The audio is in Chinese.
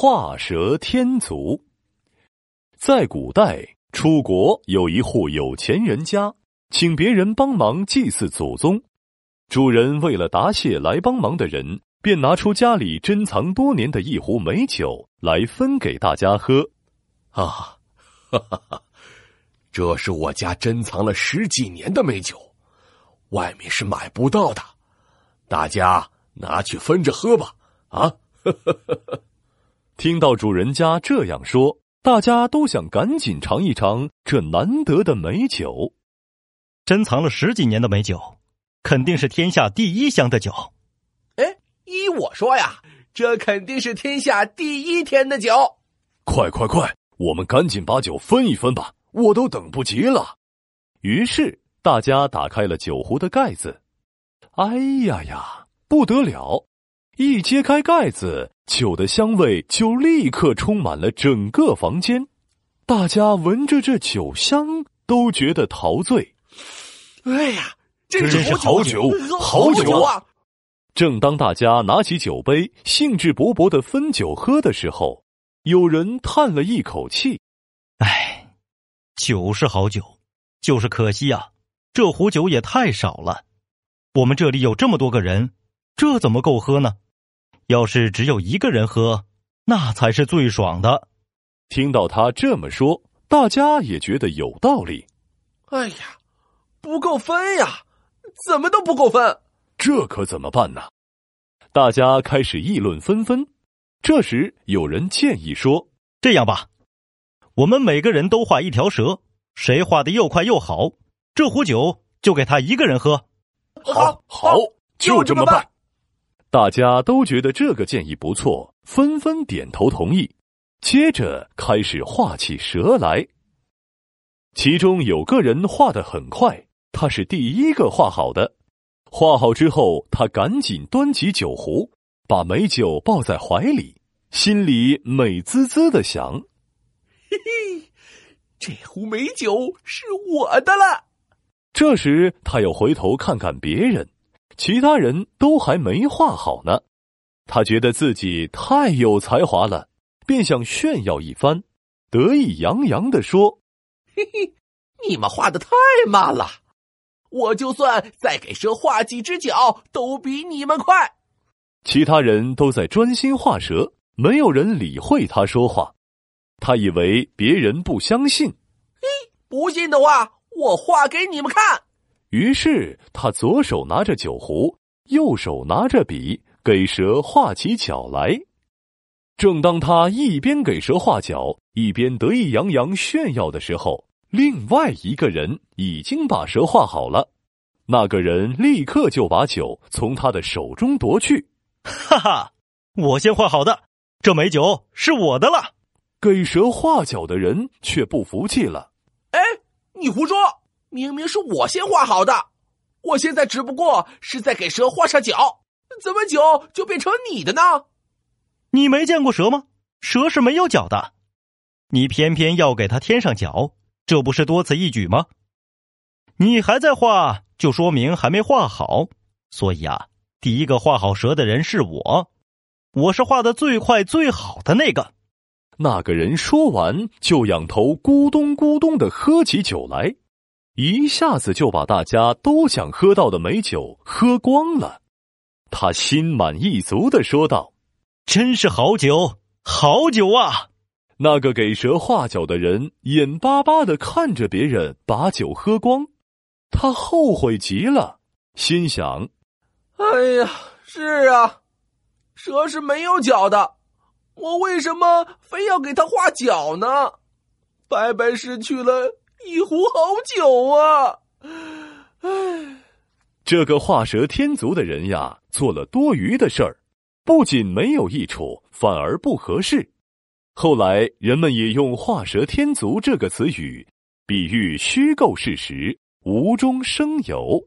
画蛇添足。在古代，楚国有一户有钱人家，请别人帮忙祭祀祖宗。主人为了答谢来帮忙的人，便拿出家里珍藏多年的一壶美酒来分给大家喝。啊，哈哈哈！这是我家珍藏了十几年的美酒，外面是买不到的，大家拿去分着喝吧。啊！听到主人家这样说，大家都想赶紧尝一尝这难得的美酒。珍藏了十几年的美酒，肯定是天下第一香的酒。哎，依我说呀，这肯定是天下第一甜的酒。快快快，我们赶紧把酒分一分吧，我都等不及了。于是大家打开了酒壶的盖子。哎呀呀，不得了！一揭开盖子，酒的香味就立刻充满了整个房间。大家闻着这酒香，都觉得陶醉。哎呀，这真是好酒，好酒啊！正当大家拿起酒杯，兴致勃勃的分酒喝的时候，有人叹了一口气：“哎，酒是好酒，就是可惜啊，这壶酒也太少了。我们这里有这么多个人，这怎么够喝呢？”要是只有一个人喝，那才是最爽的。听到他这么说，大家也觉得有道理。哎呀，不够分呀，怎么都不够分，这可怎么办呢？大家开始议论纷纷。这时，有人建议说：“这样吧，我们每个人都画一条蛇，谁画的又快又好，这壶酒就给他一个人喝。”好，好，就这么办。大家都觉得这个建议不错，纷纷点头同意。接着开始画起蛇来。其中有个人画的很快，他是第一个画好的。画好之后，他赶紧端起酒壶，把美酒抱在怀里，心里美滋滋的想：“嘿嘿，这壶美酒是我的了。”这时，他又回头看看别人。其他人都还没画好呢，他觉得自己太有才华了，便想炫耀一番，得意洋洋的说：“嘿嘿，你们画的太慢了，我就算再给蛇画几只脚，都比你们快。”其他人都在专心画蛇，没有人理会他说话。他以为别人不相信，嘿，不信的话，我画给你们看。于是他左手拿着酒壶，右手拿着笔，给蛇画起脚来。正当他一边给蛇画脚，一边得意洋洋炫耀的时候，另外一个人已经把蛇画好了。那个人立刻就把酒从他的手中夺去。哈哈，我先画好的，这美酒是我的了。给蛇画脚的人却不服气了。哎，你胡说！明明是我先画好的，我现在只不过是在给蛇画上脚，怎么脚就变成你的呢？你没见过蛇吗？蛇是没有脚的，你偏偏要给它添上脚，这不是多此一举吗？你还在画，就说明还没画好。所以啊，第一个画好蛇的人是我，我是画的最快最好的那个。那个人说完，就仰头咕咚咕咚的喝起酒来。一下子就把大家都想喝到的美酒喝光了，他心满意足的说道：“真是好酒，好酒啊！”那个给蛇画脚的人眼巴巴的看着别人把酒喝光，他后悔极了，心想：“哎呀，是啊，蛇是没有脚的，我为什么非要给他画脚呢？白白失去了。”一壶好酒啊！唉，这个画蛇添足的人呀，做了多余的事儿，不仅没有益处，反而不合适。后来人们也用“画蛇添足”这个词语，比喻虚构事实，无中生有。